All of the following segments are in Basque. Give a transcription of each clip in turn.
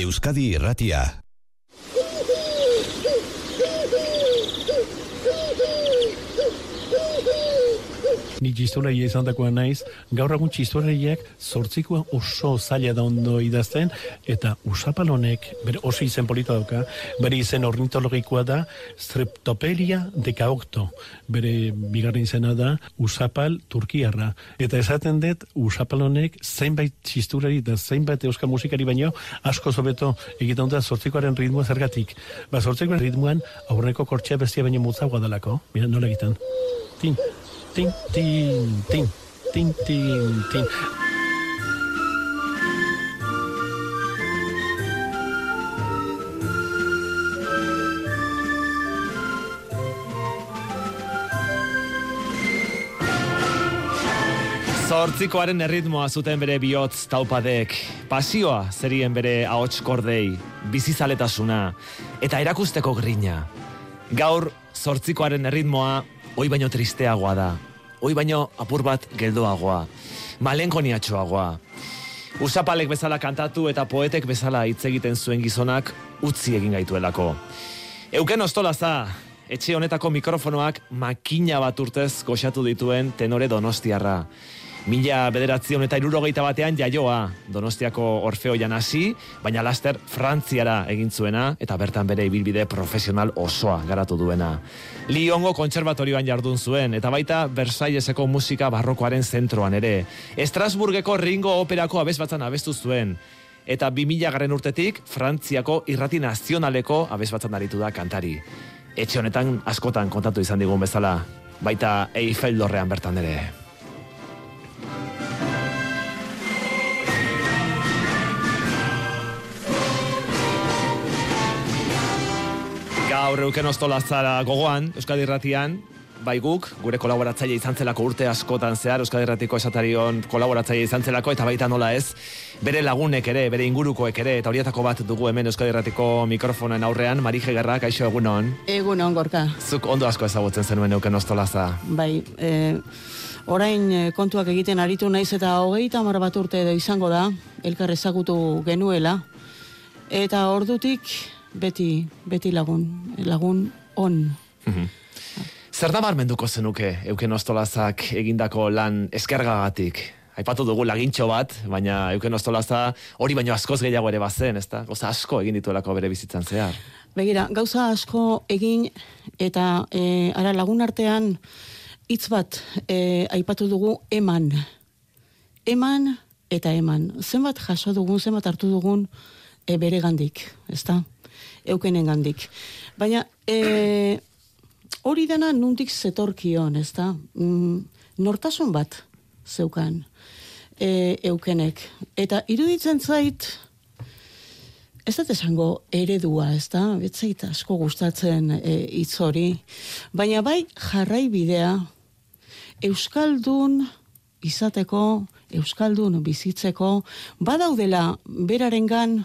Euskadi Irratia. Ni txistoleia izan dakoa naiz, gaur egun txistoleiak zortzikoa oso zaila da ondo idazten, eta usapalonek, bere oso izen polita dauka, bere izen ornitologikoa da, streptopelia dekaokto, bere bigarren izena da, usapal turkiarra. Eta esaten dut, usapalonek zeinbait txisturari da zeinbait euskal musikari baino, asko zobeto egiten da zortzikoaren ritmoa zergatik. Ba, zortzikoaren ritmoan, aurreko kortxea bestia baino mutzagoa dalako. Mira, nola egiten. Tin, tin, tin, tin, tin, tin, tin. Zortzikoaren erritmoa zuten bere bihotz taupadek, pasioa zerien bere ahots kordei, bizizaletasuna eta erakusteko grina. Gaur, zortzikoaren erritmoa, oi baino tristeagoa da, oi baino apur bat geldoagoa, malenkoniatxoagoa. Usapalek bezala kantatu eta poetek bezala hitz egiten zuen gizonak utzi egin gaituelako. Euken ostolaza, etxe honetako mikrofonoak makina bat urtez goxatu dituen tenore donostiarra. Mila bederatzen eta irurogeita batean jaioa Donostiako Orfeoian hasi, baina laster Frantziara egin zuena eta bertan bere ibilbide profesional osoa garatu duena. Lyongo kontserbatorioan jardun zuen eta baita Versailleseko musika barrokoaren zentroan ere. Estrasburgeko Ringo Operako abesbatzan abestu zuen eta 2000 garren urtetik Frantziako irrati nazionaleko abesbatzan aritu da kantari. Etxe honetan askotan kontatu izan digun bezala, baita Eiffel dorrean bertan ere. Gaur euken ostolazara gogoan, Euskadi Irratian, bai guk, gure kolaboratzaile izan zelako urte askotan zehar, Euskadi Irratiko esatarion kolaboratzaile izan zelako, eta baita nola ez, bere lagunek ere, bere ingurukoek ere, eta horietako bat dugu hemen Euskadi Irratiko mikrofonen aurrean, Marije Gerra, kaixo egunon. Egunon, gorka. Zuk ondo asko ezagutzen zenuen euken ostolaza. Bai, e, orain e, kontuak egiten aritu naiz eta hogeita hamar bat urte edo izango da, elkar ezagutu genuela, eta ordutik beti, beti lagun, lagun on. Zer da barmenduko zenuke euken ostolazak egindako lan eskergagatik? Aipatu dugu lagintxo bat, baina euken ostolaza hori baino askoz gehiago ere bazen, ezta? Goza asko egin dituelako bere bizitzan zehar. Begira, gauza asko egin eta e, ara lagun artean hitz bat e, aipatu dugu eman. Eman eta eman. Zenbat jaso dugun, zenbat hartu dugun e, bere gandik, ezta? Eukenen gandik. Baina, e, hori dena nuntik zetorkion, ezta? Mm, nortasun bat zeukan e, eukenek. Eta iruditzen zait, ez dut esango eredua, ez da? Betzait asko gustatzen e, hitz hori. Baina bai jarraibidea Euskaldun izateko, Euskaldun bizitzeko, badaudela berarengan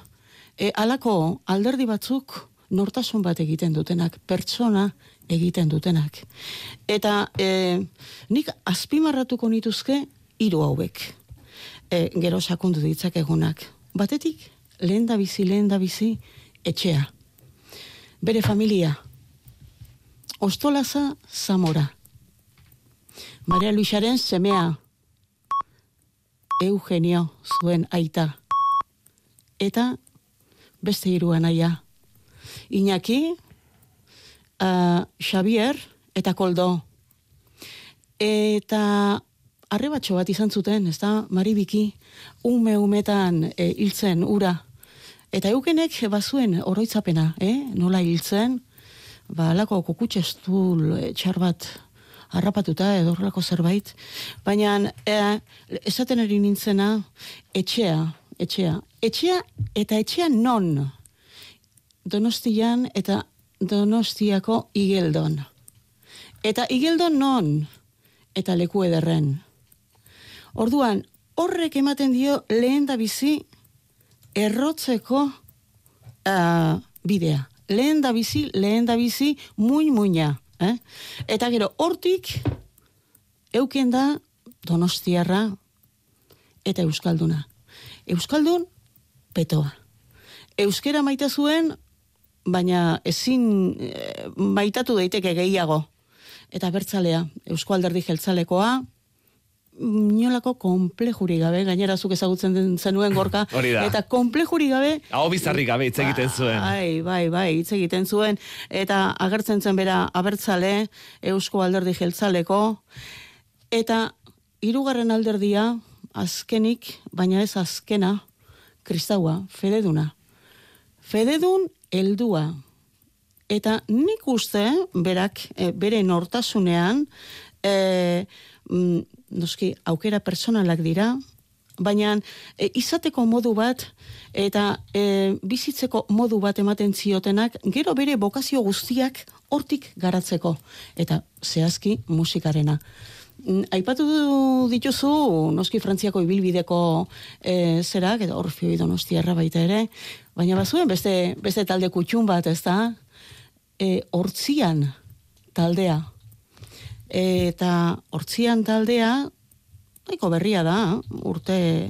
e, alako alderdi batzuk nortasun bat egiten dutenak, pertsona egiten dutenak. Eta e, nik azpimarratuko nituzke hiru hauek. E, gero sakundu ditzak egunak. Batetik, lehen da bizi, lehen da bizi, etxea. Bere familia. Ostolaza Zamora. Maria Luisaren semea. Eugenio zuen aita. Eta beste hiru anaia. Iñaki, uh, Xavier eta Koldo. Eta arrebatxo bat izan zuten, ez da, maribiki, ume umetan e, hiltzen ura. Eta eukenek bazuen oroitzapena, eh? nola hiltzen, ba, alako kukutxestul e, txar bat harrapatuta edo horrelako zerbait. Baina, e, esaten eri nintzena, etxea, etxea. Etxea eta etxea non? Donostian eta Donostiako igeldon. Eta igeldon non? Eta leku ederren. Orduan, horrek ematen dio lehen da bizi errotzeko uh, bidea. Lehen da bizi, lehen da bizi, muin muina. Eh? Eta gero, hortik, euken da donostiarra eta euskalduna. Euskaldun, petoa. euskera maite zuen, baina ezin eh, maitatu daiteke gehiago. Eta bertzalea, Eusko Alderdi Jeltzalekoa, inolako komplejuri gabe, gainera zuk ezagutzen den zenuen gorka, Hori da. eta komplejuri gabe, Hau bizarri gabe hitz egiten zuen. Bai, bai, bai, hitz egiten zuen, eta agertzen zen bera abertzale, Eusko Alderdi Jeltzaleko, eta hirugarren alderdia, azkenik, baina ez azkena, kristaua, fededuna. Fededun heldua. Eta nik uste, berak, e, bere nortasunean, e, mm, noski, aukera personalak dira, baina e, izateko modu bat eta e, bizitzeko modu bat ematen ziotenak, gero bere bokazio guztiak hortik garatzeko. Eta zehazki musikarena. Aipatu dituzu, noski frantziako ibilbideko e, zerak, eta orfio donostiarra baita ere, baina bazuen beste, beste talde kutxun bat, ez da? E, hortzian taldea. eta hortzian taldea, nahiko berria da, urte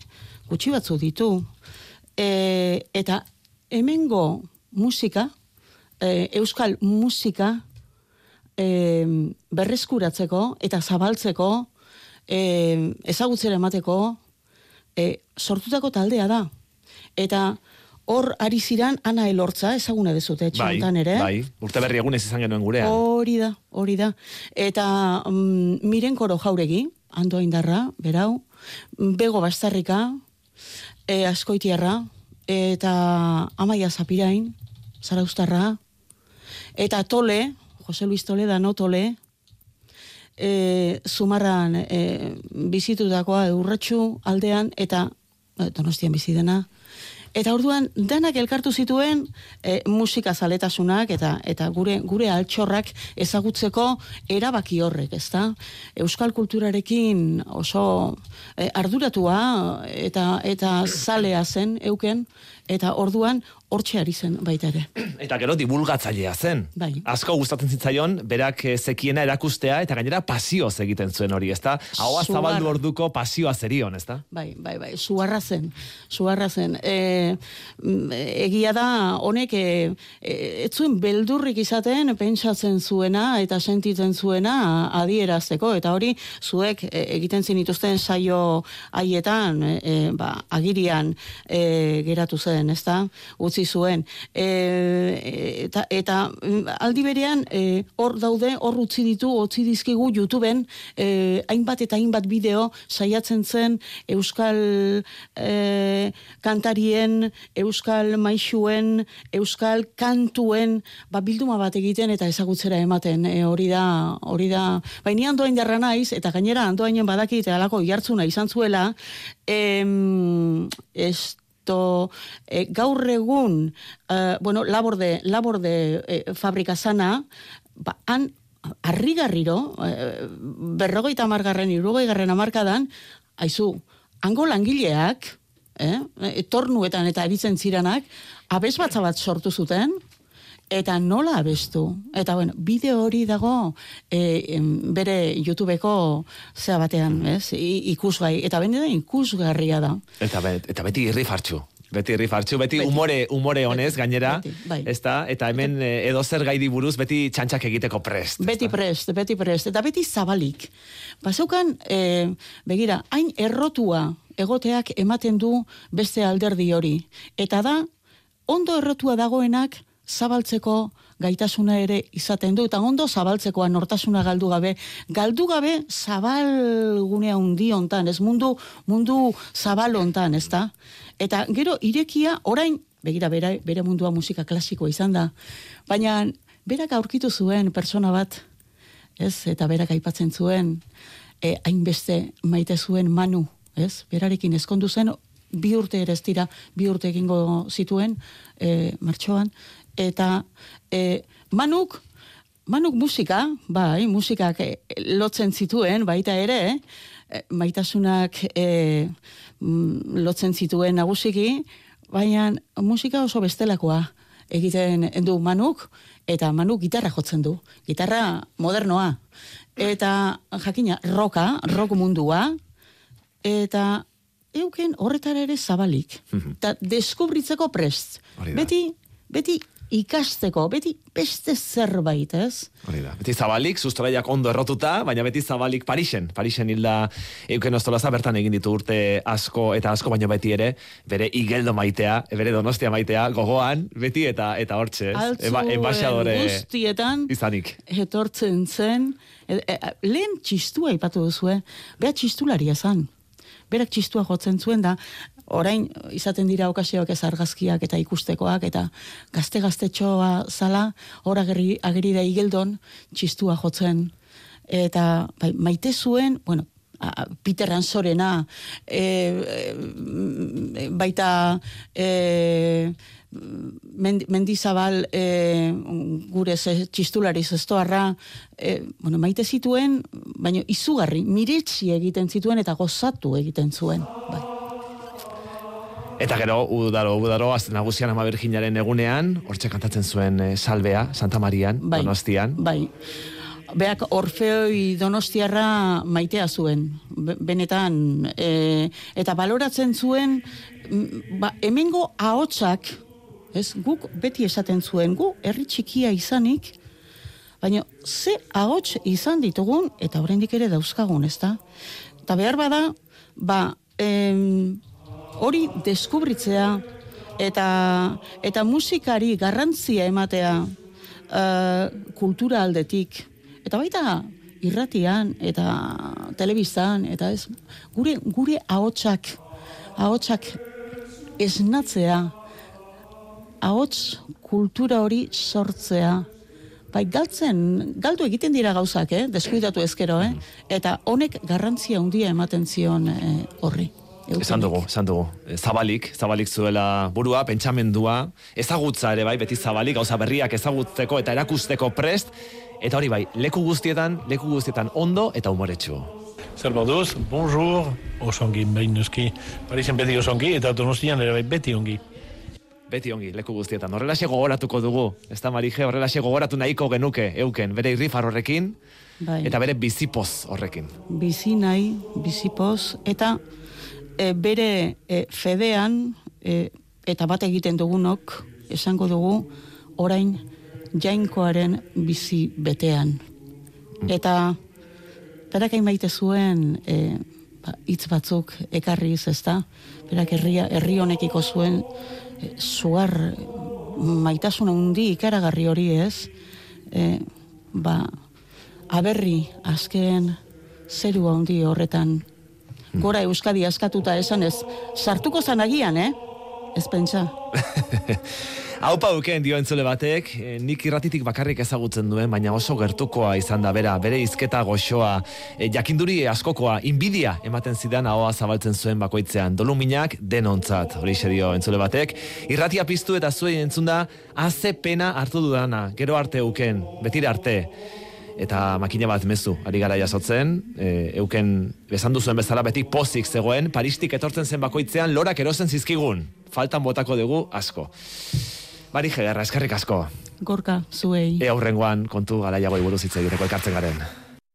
gutxi batzu ditu. E, eta hemengo musika, e, euskal musika, e, berreskuratzeko eta zabaltzeko, e, ezagutzera emateko, e, sortutako taldea da. Eta hor ari ziran ana elortza, ezaguna dezute, Bai, txontan ere. bai, urte berri egunez izan genuen gurean. Hori da, hori da. Eta mm, miren koro jauregi, ando indarra, berau, bego bastarrika, e, askoitiarra, eta amaia zapirain, zaraustarra, eta tole, Jose Luis Toledano tole, e, zumarran e, bizitutakoa urratxu aldean, eta donostian bizi dena, Eta orduan danak elkartu zituen e, musika zaletasunak eta eta gure gure altxorrak ezagutzeko erabaki horrek, ezta? Euskal kulturarekin oso e, arduratua eta eta zalea zen euken eta orduan hortxe ari zen baita ere. Eta gero divulgatzailea zen. Bai. Asko gustatzen zitzaion, berak eh, zekiena erakustea, eta gainera pasioz egiten zuen hori, ezta? Ahoa Sugar. zabaldu orduko pasioa zerion, ezta? Bai, bai, bai, suarra zen, suarra zen. E, egia da, honek, e, e, ez zuen beldurrik izaten, pentsatzen zuena eta sentitzen zuena adierazteko, eta hori zuek e, egiten zinituzten saio haietan, e, e, ba, agirian e, geratu zen, ezta? Utzi zuen. E, eta, eta mm, aldi berean, e, hor daude, hor utzi ditu, utzi dizkigu YouTubeen, e, hainbat eta hainbat bideo saiatzen zen Euskal e, kantarien, Euskal maixuen, Euskal kantuen, ba, bilduma bat egiten eta ezagutzera ematen, e, hori da, hori da, baina andoain jarra naiz, eta gainera andoainen badakit alako jartzuna izan zuela, em, esto, e, gaur egun, eh, bueno, laborde, laborde e, fabrika sana, ba, han, harrigarriro, e, berrogeita amargarren, irurogei garren amarkadan, aizu, hango langileak, eh, e, tornuetan eta eritzen ziranak, abez batza bat sortu zuten, eta nola abestu. Eta bueno, bideo hori dago e, bere YouTubeko zea batean, ez? I, ikusgai. Eta bende da ikusgarria da. Eta, bet, eta beti irri fartxu. Beti irri fartxu, beti, Beti. umore, umore honez Beti, gainera, beti, bai. ezta? Eta hemen eh, edo zer gaidi buruz beti txantxak egiteko prest. Beti prest, beti prest, eta beti zabalik. Bazeukan, e, begira, hain errotua egoteak ematen du beste alderdi hori. Eta da, ondo errotua dagoenak zabaltzeko gaitasuna ere izaten du, eta ondo zabaltzekoa nortasuna galdu gabe, galdu gabe zabalgunea hundi hontan, ez mundu, mundu zabal hontan, ez da? Eta gero irekia, orain, begira, bere, bere mundua musika klasikoa izan da, baina berak aurkitu zuen persona bat, ez? Eta berak aipatzen zuen, e, hainbeste maite zuen manu, ez? Berarekin ezkondu zen, bi urte ere ez dira, bi urte egingo zituen, e, martxoan, eta e, manuk, manuk musika, bai, musikak e, lotzen zituen, baita ere, e, maitasunak e, mm, lotzen zituen nagusiki, baina musika oso bestelakoa egiten du manuk, eta manuk gitarra jotzen du, gitarra modernoa, eta jakina, roka, rock mundua, eta euken horretara ere zabalik. Eta deskubritzeko prest. Beti, beti ikasteko, beti beste zerbait, ez? Hori da. Beti zabalik, sustraiak ondo errotuta, baina beti zabalik Parisen. Parisen hilda euken ostolaza bertan egin ditu urte asko eta asko baino beti ere, bere igeldo maitea, bere donostia maitea, gogoan, beti eta eta hortxe, ez? Altzuen embaixadore guztietan izanik. etortzen zen, e, e, lehen txistua ipatu duzue, beha txistularia zan. Berak txistua jotzen zuen da, orain izaten dira okasioak ez argazkiak eta ikustekoak, eta gazte-gaztetxoa zala, hor ageri, ageri da igeldon txistua jotzen. Eta bai, maite zuen, bueno, Peter Ansorena, e, e, baita e, Mend- mendizabal e, gure ze, txistulari zestoarra, e, bueno, maite zituen, baina izugarri, miretsi egiten zituen eta gozatu egiten zuen. Bai. Eta gero, udaro, udaro, azten nagusian ama Virginaren egunean, hortxe kantatzen zuen eh, salbea, Santa Marian, Bai. Donostian. Bai. Beak Orfeoi Donostiarra maitea zuen, be- benetan, e, eta baloratzen zuen, ba, hemengo ahotsak, ez, guk beti esaten zuen, gu herri txikia izanik, baina ze ahots izan ditugun, eta oraindik ere dauzkagun, ezta? Eta behar bada, ba, em, hori deskubritzea, eta, eta musikari garrantzia ematea eh, kultura aldetik, eta baita irratian, eta telebistan, eta ez, gure, gure ahotsak, ahotsak esnatzea, ahots kultura hori sortzea, bai galtzen, galdu egiten dira gauzak, eh? deskuidatu ezkero, eh? eta honek garrantzia handia ematen zion eh, horri. Esan dugu, esan dugu. Eh, Zabalik, zabalik zuela burua, pentsamendua, ezagutza ere bai, beti zabalik, gauza berriak ezagutzeko eta erakusteko prest, eta hori bai, leku guztietan, leku guztietan ondo eta umoretsu. Zer moduz, bonjour, osongi, behin nuski. Parisen beti osongi, eta donostian ere bai beti ongi. Beti ongi, leku guztietan. Horrelaxe gogoratuko dugu, ez da Marije, horrelaxe gogoratu nahiko genuke, euken, bere irrifar horrekin, Bai. eta bere bizipoz horrekin. bizi nahi, bizipoz, eta e, bere e, fedean, e, eta bat egiten dugunok, esango dugu, orain jainkoaren bizi betean. Eta berak maite zuen e, ba, hitz batzuk ekarriz, ezta? Berak herria, herri honekiko zuen e, suar maitasun handi ikaragarri hori ez, e, ba, aberri azken zeru handi horretan. Gora Euskadi askatuta esan ez, sartuko zan agian, eh? Ez pentsa. Haupa uken dio entzule batek, eh, nik irratitik bakarrik ezagutzen duen, baina oso gertukoa izan da bera, bere izketa goxoa, eh, jakinduri askokoa, inbidia ematen zidan ahoa zabaltzen zuen bakoitzean, doluminak denontzat, hori dio entzule batek, irratia piztu eta zuei entzunda, haze pena hartu dudana, gero arte uken, betire arte, eta makina bat mezu ari gara jasotzen, e, euken besan duzuen bezala beti pozik zegoen, paristik etortzen zen bakoitzean lorak erosen zizkigun, faltan botako dugu asko. Bari jederra, eskerrik asko. Gorka, zuei. E aurrengoan kontu galaiago buruz hitz egiteko elkartzen garen.